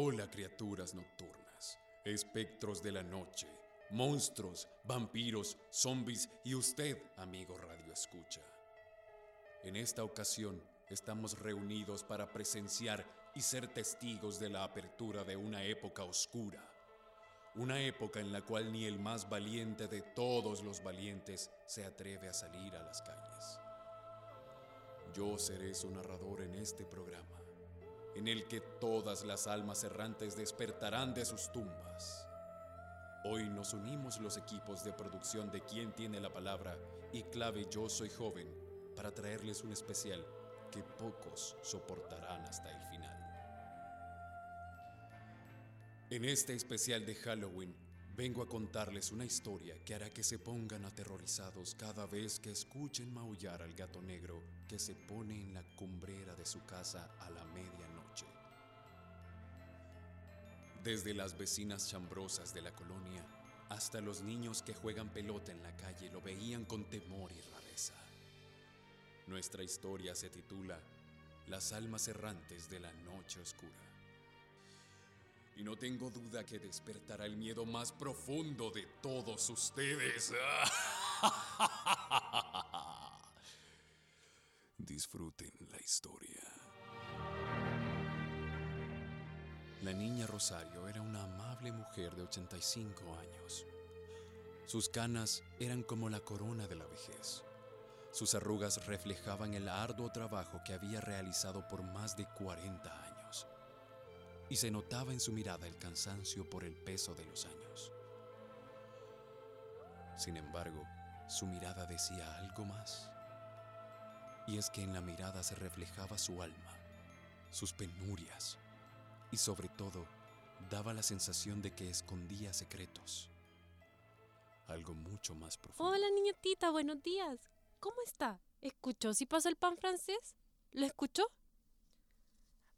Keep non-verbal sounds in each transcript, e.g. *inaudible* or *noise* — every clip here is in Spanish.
Hola criaturas nocturnas, espectros de la noche, monstruos, vampiros, zombies y usted, amigo Radio Escucha. En esta ocasión estamos reunidos para presenciar y ser testigos de la apertura de una época oscura. Una época en la cual ni el más valiente de todos los valientes se atreve a salir a las calles. Yo seré su narrador en este programa, en el que todas las almas errantes despertarán de sus tumbas. Hoy nos unimos los equipos de producción de Quién tiene la palabra y Clave Yo Soy Joven para traerles un especial que pocos soportarán hasta el final. En este especial de Halloween vengo a contarles una historia que hará que se pongan aterrorizados cada vez que escuchen maullar al gato negro que se pone en la cumbrera de su casa a la medianoche. Desde las vecinas chambrosas de la colonia hasta los niños que juegan pelota en la calle lo veían con temor y rareza. Nuestra historia se titula Las almas errantes de la noche oscura. Y no tengo duda que despertará el miedo más profundo de todos ustedes. *laughs* Disfruten la historia. La niña Rosario era una amable mujer de 85 años. Sus canas eran como la corona de la vejez. Sus arrugas reflejaban el arduo trabajo que había realizado por más de 40 años. Y se notaba en su mirada el cansancio por el peso de los años. Sin embargo, su mirada decía algo más. Y es que en la mirada se reflejaba su alma, sus penurias y sobre todo daba la sensación de que escondía secretos. Algo mucho más profundo. Hola niñatita, buenos días. ¿Cómo está? ¿Escuchó si pasó el pan francés? ¿Lo escuchó?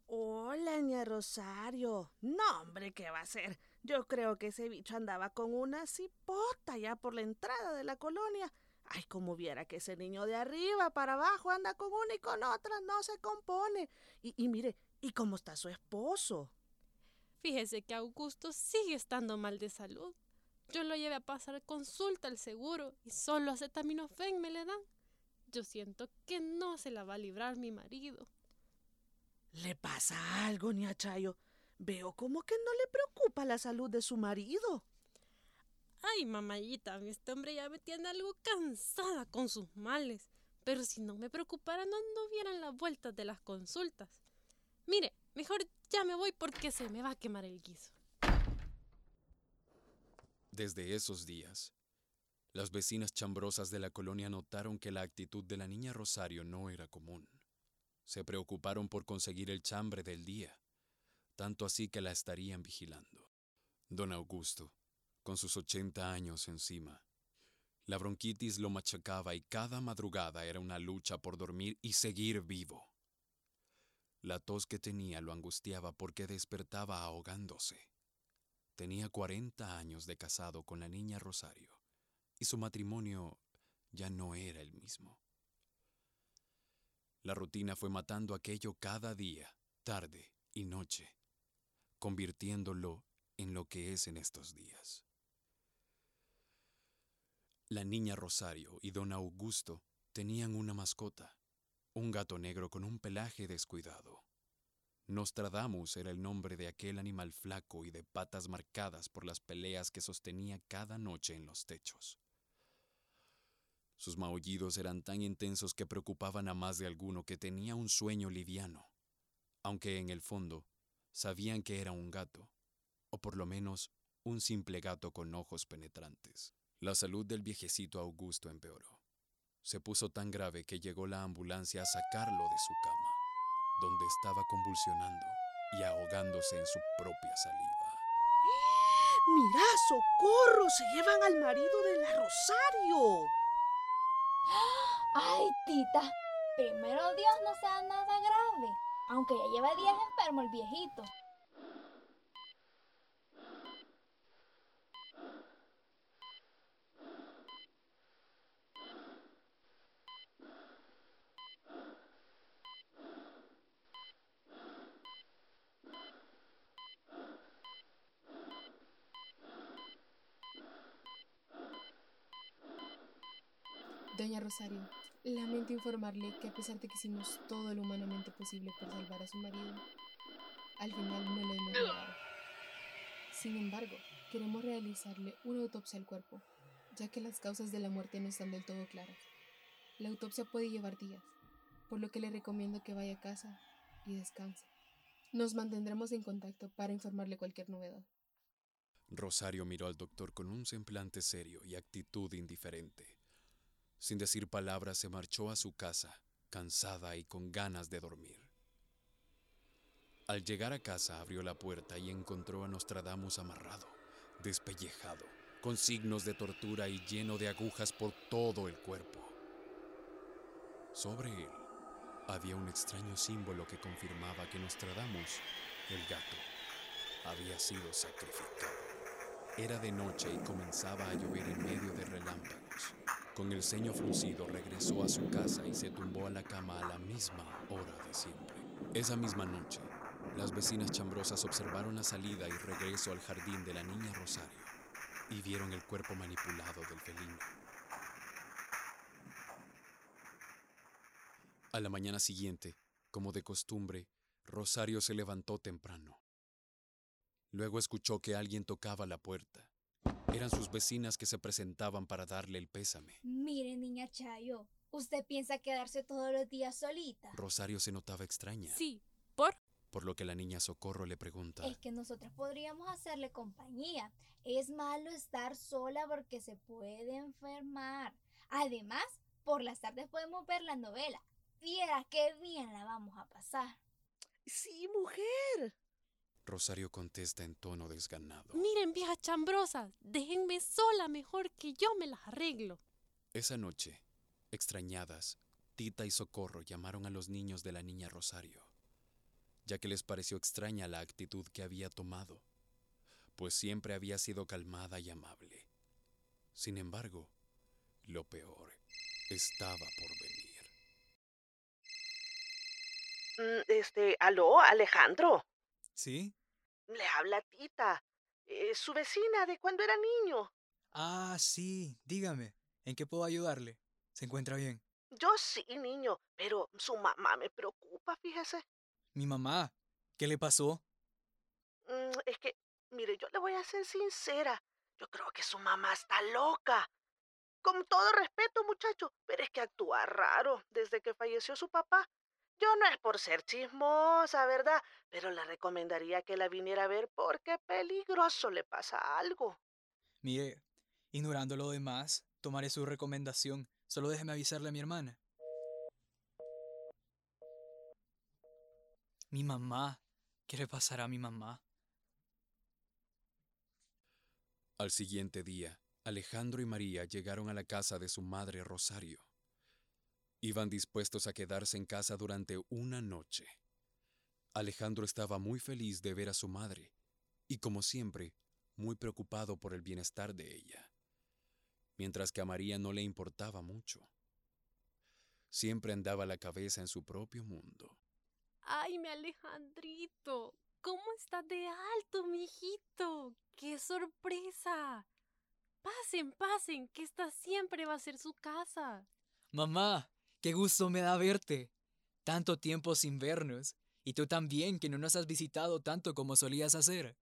Hola, niña Rosario. No, hombre, ¿qué va a ser? Yo creo que ese bicho andaba con una cipota ya por la entrada de la colonia. Ay, como viera que ese niño de arriba para abajo anda con una y con otra, no se compone. Y, y mire, ¿y cómo está su esposo? Fíjese que Augusto sigue estando mal de salud. Yo lo llevé a pasar consulta al seguro y solo acetaminofén me le dan. Yo siento que no se la va a librar mi marido. ¿Le pasa algo, niña Chayo? Veo como que no le preocupa la salud de su marido. Ay, mamayita, este hombre ya me tiene algo cansada con sus males. Pero si no me preocupara, no anduvieran las vueltas de las consultas. Mire, mejor ya me voy porque se me va a quemar el guiso. Desde esos días, las vecinas chambrosas de la colonia notaron que la actitud de la niña Rosario no era común. Se preocuparon por conseguir el chambre del día, tanto así que la estarían vigilando. Don Augusto, con sus ochenta años encima, la bronquitis lo machacaba y cada madrugada era una lucha por dormir y seguir vivo. La tos que tenía lo angustiaba porque despertaba ahogándose. Tenía 40 años de casado con la niña Rosario y su matrimonio ya no era el mismo. La rutina fue matando aquello cada día, tarde y noche, convirtiéndolo en lo que es en estos días. La niña Rosario y don Augusto tenían una mascota, un gato negro con un pelaje descuidado. Nostradamus era el nombre de aquel animal flaco y de patas marcadas por las peleas que sostenía cada noche en los techos. Sus maullidos eran tan intensos que preocupaban a más de alguno que tenía un sueño liviano, aunque en el fondo sabían que era un gato, o por lo menos un simple gato con ojos penetrantes. La salud del viejecito Augusto empeoró. Se puso tan grave que llegó la ambulancia a sacarlo de su cama, donde estaba convulsionando y ahogándose en su propia saliva. ¡Mira, socorro! ¡Se llevan al marido de la Rosario! ¡Ay, tita! Primero Dios no sea nada grave, aunque ya lleva días enfermo el viejito. Lamento informarle que a pesar de que hicimos todo lo humanamente posible por salvar a su marido, al final no lo hemos logrado. Sin embargo, queremos realizarle una autopsia al cuerpo, ya que las causas de la muerte no están del todo claras. La autopsia puede llevar días, por lo que le recomiendo que vaya a casa y descanse. Nos mantendremos en contacto para informarle cualquier novedad. Rosario miró al doctor con un semblante serio y actitud indiferente. Sin decir palabras se marchó a su casa, cansada y con ganas de dormir. Al llegar a casa abrió la puerta y encontró a Nostradamus amarrado, despellejado, con signos de tortura y lleno de agujas por todo el cuerpo. Sobre él había un extraño símbolo que confirmaba que Nostradamus, el gato, había sido sacrificado. Era de noche y comenzaba a llover en medio de relámpagos. Con el ceño fruncido regresó a su casa y se tumbó a la cama a la misma hora de siempre. Esa misma noche, las vecinas chambrosas observaron la salida y regreso al jardín de la niña Rosario y vieron el cuerpo manipulado del felino. A la mañana siguiente, como de costumbre, Rosario se levantó temprano. Luego escuchó que alguien tocaba la puerta. Eran sus vecinas que se presentaban para darle el pésame. Mire, niña Chayo, ¿usted piensa quedarse todos los días solita? Rosario se notaba extraña, Sí, ¿por? por lo que la niña Socorro le pregunta, Es que nosotros podríamos hacerle compañía. Es malo estar sola porque se puede enfermar. Además, por las tardes podemos ver la novela. Viera qué bien la vamos a pasar. Sí, mujer. Rosario contesta en tono desganado. Miren, viejas chambrosas, déjenme sola mejor que yo me las arreglo. Esa noche, extrañadas, Tita y Socorro llamaron a los niños de la niña Rosario, ya que les pareció extraña la actitud que había tomado, pues siempre había sido calmada y amable. Sin embargo, lo peor estaba por venir. Mm, Este, aló, Alejandro. ¿Sí? Le habla Tita, eh, su vecina de cuando era niño. Ah, sí, dígame, ¿en qué puedo ayudarle? ¿Se encuentra bien? Yo sí, niño, pero su mamá me preocupa, fíjese. Mi mamá, ¿qué le pasó? Mm, Es que, mire, yo le voy a ser sincera. Yo creo que su mamá está loca. Con todo respeto, muchacho, pero es que actúa raro desde que falleció su papá. Yo no es por ser chismosa, ¿verdad? Pero le recomendaría que la viniera a ver porque peligroso le pasa algo. Mire, ignorando lo demás, tomaré su recomendación. Solo déjeme avisarle a mi hermana. Mi mamá. ¿Qué le pasará a mi mamá? Al siguiente día, Alejandro y María llegaron a la casa de su madre Rosario. Iban dispuestos a quedarse en casa durante una noche. Alejandro estaba muy feliz de ver a su madre y, como siempre, muy preocupado por el bienestar de ella, mientras que a María no le importaba mucho. Siempre andaba la cabeza en su propio mundo. Ay, mi Alejandrito, ¿cómo estás de alto, mijito? ¡Qué sorpresa! Pasen, pasen, que esta siempre va a ser su casa. Mamá, qué gusto me da verte. Tanto tiempo sin vernos. Y tú también, que no nos has visitado tanto como solías hacer.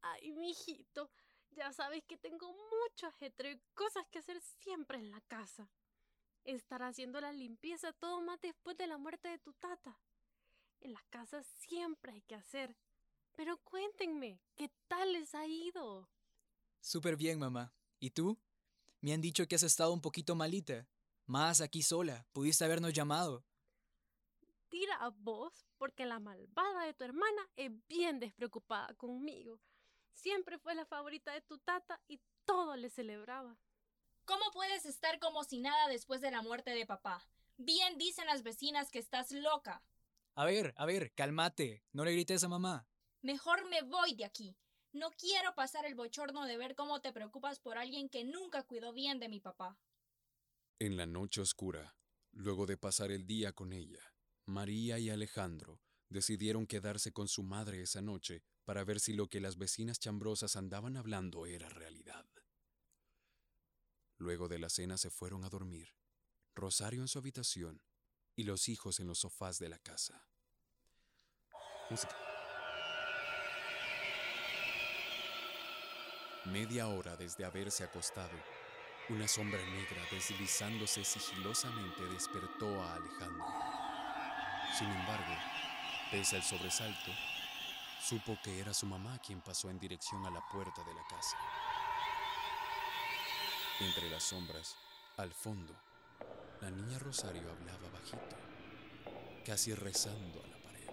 Ay, mijito, ya sabes que tengo mucho ajetreo y cosas que hacer siempre en la casa. Estar haciendo la limpieza todo más después de la muerte de tu tata. En la casa siempre hay que hacer. Pero cuéntenme, ¿qué tal les ha ido? Súper bien, mamá. ¿Y tú? Me han dicho que has estado un poquito malita. Más aquí sola. Pudiste habernos llamado. Tira a vos, porque la malvada de tu hermana es bien despreocupada conmigo. Siempre fue la favorita de tu tata y todo le celebraba. ¿Cómo puedes estar como si nada después de la muerte de papá? Bien dicen las vecinas que estás loca. A ver, a ver, cálmate. No le grites a mamá. Mejor me voy de aquí. No quiero pasar el bochorno de ver cómo te preocupas por alguien que nunca cuidó bien de mi papá. En la noche oscura, luego de pasar el día con ella, María y Alejandro decidieron quedarse con su madre esa noche para ver si lo que las vecinas chambrosas andaban hablando era realidad. Luego de la cena se fueron a dormir, Rosario en su habitación y los hijos en los sofás de la casa. Media hora desde haberse acostado, una sombra negra deslizándose sigilosamente despertó a Alejandro. Sin embargo, pese al sobresalto, supo que era su mamá quien pasó en dirección a la puerta de la casa. Entre las sombras, al fondo, la niña Rosario hablaba bajito, casi rezando a la pared.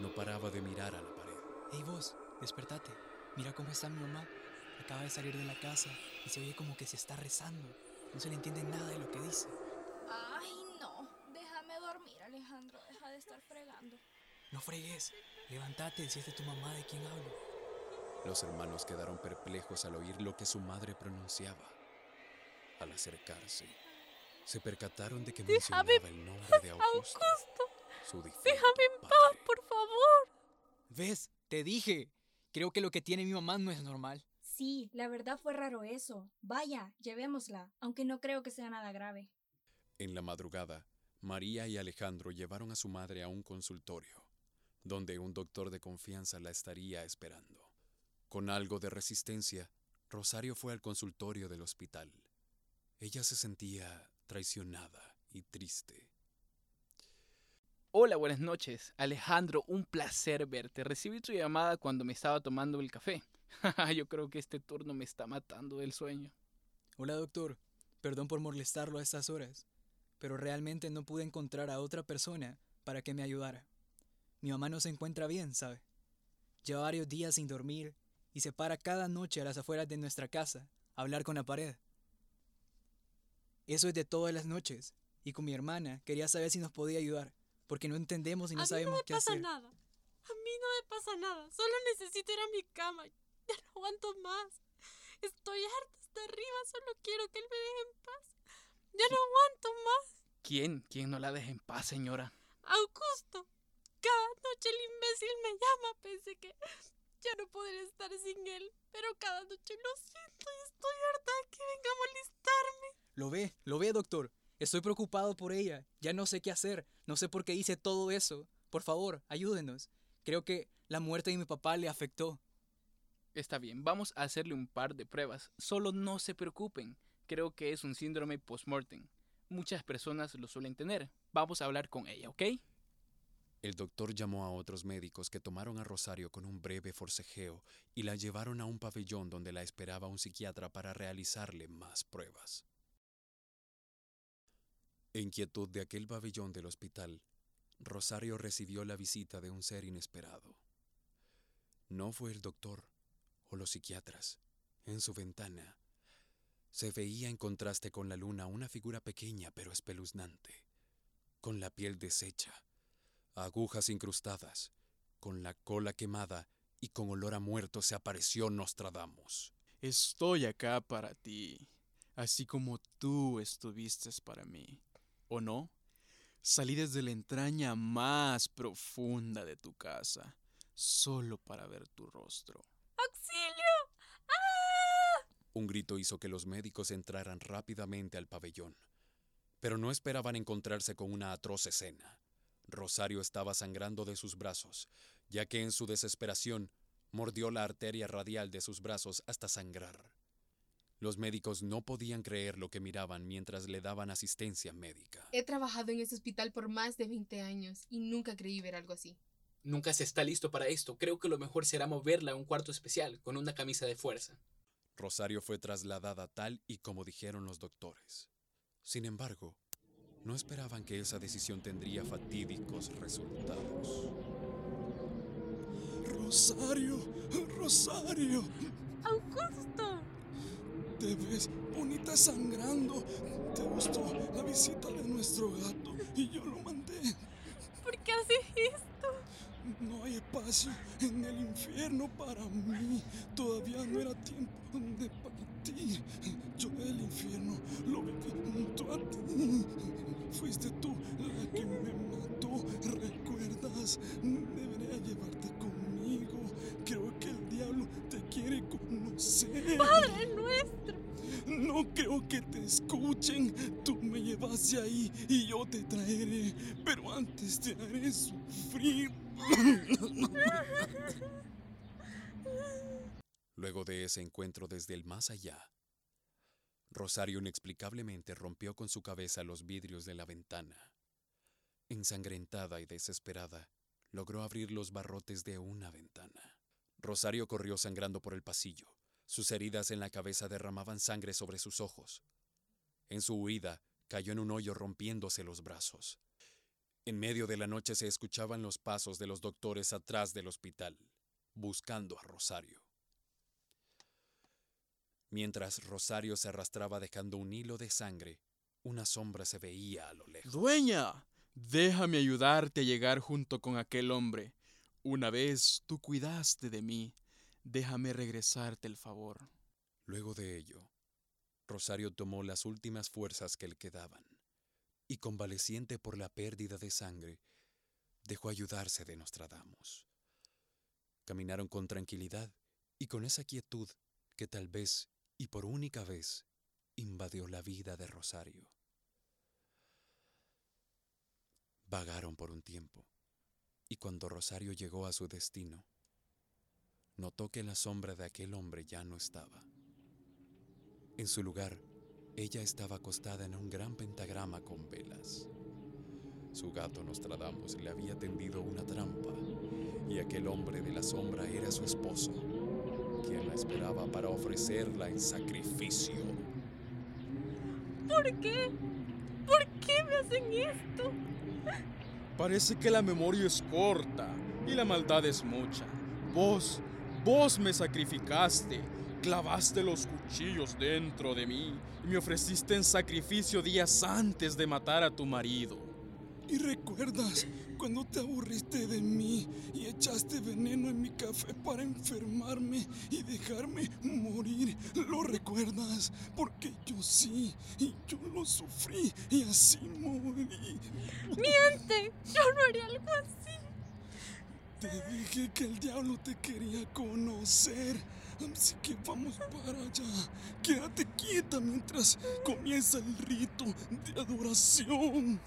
No paraba de mirar a la pared. Hey vos, despertate. Mira cómo está mi mamá. Acaba de salir de la casa y se oye como que se está rezando. No se le entiende nada de lo que dice. Ay, no. Déjame dormir, Alejandro. Deja de estar fregando. No fregues. Levántate, si es de tu mamá de quien hablo. Los hermanos quedaron perplejos al oír lo que su madre pronunciaba. Al acercarse, se percataron de que Déjame mencionaba el nombre de Augusto, Augusto, su difunto déjame en paz, padre. por favor. ¿Ves? Te dije. Creo que lo que tiene mi mamá no es normal. Sí, la verdad fue raro eso. Vaya, llevémosla, aunque no creo que sea nada grave. En la madrugada, María y Alejandro llevaron a su madre a un consultorio, donde un doctor de confianza la estaría esperando. Con algo de resistencia, Rosario fue al consultorio del hospital. Ella se sentía traicionada y triste. Hola, buenas noches. Alejandro, un placer verte. Recibí tu llamada cuando me estaba tomando el café. *laughs* Yo creo que este turno me está matando del sueño. Hola doctor, perdón por molestarlo a estas horas, pero realmente no pude encontrar a otra persona para que me ayudara. Mi mamá no se encuentra bien, ¿sabe? Lleva varios días sin dormir y se para cada noche a las afueras de nuestra casa a hablar con la pared. Eso es de todas las noches, y con mi hermana quería saber si nos podía ayudar, porque no entendemos y no a mí sabemos no me qué pasa hacer. nada. A mí no me pasa nada. Solo necesito ir a mi cama. *laughs* Ya no aguanto más. Estoy harta hasta arriba. Solo quiero que él me deje en paz. Ya no aguanto más. ¿Quién? ¿Quién no la deja en paz, señora? Augusto. Cada noche el imbécil me llama. Pensé que ya no podría estar sin él. Pero cada noche lo siento y estoy harta de que venga a molestarme. Lo ve, lo ve, doctor. Estoy preocupado por ella. Ya no sé qué hacer. No sé por qué hice todo eso. Por favor, ayúdenos. Creo que la muerte de mi papá le afectó. Está bien, vamos a hacerle un par de pruebas. Solo no se preocupen. Creo que es un síndrome post-mortem. Muchas personas lo suelen tener. Vamos a hablar con ella, ¿ok? El doctor llamó a otros médicos que tomaron a Rosario con un breve forcejeo y la llevaron a un pabellón donde la esperaba un psiquiatra para realizarle más pruebas. En quietud de aquel pabellón del hospital, Rosario recibió la visita de un ser inesperado. No fue el doctor o los psiquiatras. En su ventana se veía en contraste con la luna una figura pequeña pero espeluznante, con la piel deshecha, agujas incrustadas, con la cola quemada y con olor a muerto se apareció Nostradamus. Estoy acá para ti, así como tú estuviste para mí. ¿O no? Salí desde la entraña más profunda de tu casa, solo para ver tu rostro. Un grito hizo que los médicos entraran rápidamente al pabellón, pero no esperaban encontrarse con una atroz escena. Rosario estaba sangrando de sus brazos, ya que en su desesperación mordió la arteria radial de sus brazos hasta sangrar. Los médicos no podían creer lo que miraban mientras le daban asistencia médica. He trabajado en este hospital por más de 20 años y nunca creí ver algo así. Nunca se está listo para esto. Creo que lo mejor será moverla a un cuarto especial con una camisa de fuerza. Rosario fue trasladada tal y como dijeron los doctores. Sin embargo, no esperaban que esa decisión tendría fatídicos resultados. Rosario, Rosario, ¡Augusto! te ves bonita sangrando. Te gustó la visita de nuestro gato y yo lo mandé. ¿Por qué haces esto? No hay espacio en el infierno para mí. Todavía no era tiempo de partir. Yo el infierno lo viví junto a ti. Fuiste tú la que me mató. ¿Recuerdas? Debería llevarte conmigo. Creo que el diablo te quiere conocer. ¡Padre nuestro! No no creo que te escuchen. Tú me llevaste ahí y yo te traeré, pero antes te haré sufrir. *laughs* Luego de ese encuentro desde el más allá, Rosario inexplicablemente rompió con su cabeza los vidrios de la ventana. Ensangrentada y desesperada, logró abrir los barrotes de una ventana. Rosario corrió sangrando por el pasillo. Sus heridas en la cabeza derramaban sangre sobre sus ojos. En su huida, cayó en un hoyo rompiéndose los brazos. En medio de la noche se escuchaban los pasos de los doctores atrás del hospital, buscando a Rosario. Mientras Rosario se arrastraba dejando un hilo de sangre, una sombra se veía a lo lejos. Dueña, déjame ayudarte a llegar junto con aquel hombre. Una vez tú cuidaste de mí, déjame regresarte el favor. Luego de ello, Rosario tomó las últimas fuerzas que le quedaban y, convaleciente por la pérdida de sangre, dejó ayudarse de Nostradamus. Caminaron con tranquilidad y con esa quietud que tal vez y por única vez invadió la vida de Rosario. Vagaron por un tiempo, y cuando Rosario llegó a su destino, notó que la sombra de aquel hombre ya no estaba. En su lugar, ella estaba acostada en un gran pentagrama con velas. Su gato Nostradamus le había tendido una trampa, y aquel hombre de la sombra era su esposo, quien la esperaba para ofrecerla en sacrificio. ¿Por qué? ¿Por qué me hacen esto? Parece que la memoria es corta y la maldad es mucha. Vos, vos me sacrificaste, clavaste los cuchillos dentro de mí y me ofreciste en sacrificio días antes de matar a tu marido. ¿Y recuerdas cuando te aburriste de mí y echaste veneno en mi café para enfermarme y dejarme morir? ¿Lo recuerdas? Porque yo sí, y yo lo sufrí y así morí. ¡Miente! Yo no haría algo así. Te dije que el diablo te quería conocer. Así que vamos para allá. Quédate quieta mientras comienza el rito de adoración.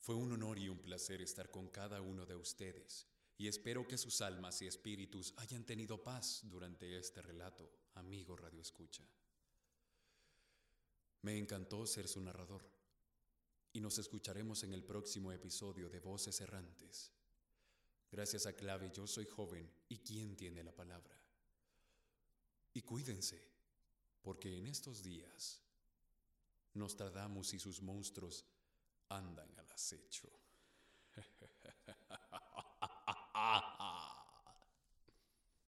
Fue un honor y un placer estar con cada uno de ustedes, y espero que sus almas y espíritus hayan tenido paz durante este relato, amigo Radio Escucha. Me encantó ser su narrador, y nos escucharemos en el próximo episodio de Voces Errantes. Gracias a Clave Yo Soy Joven y quién tiene la palabra. Y cuídense, porque en estos días Nostradamus y sus monstruos andan al acecho. *laughs*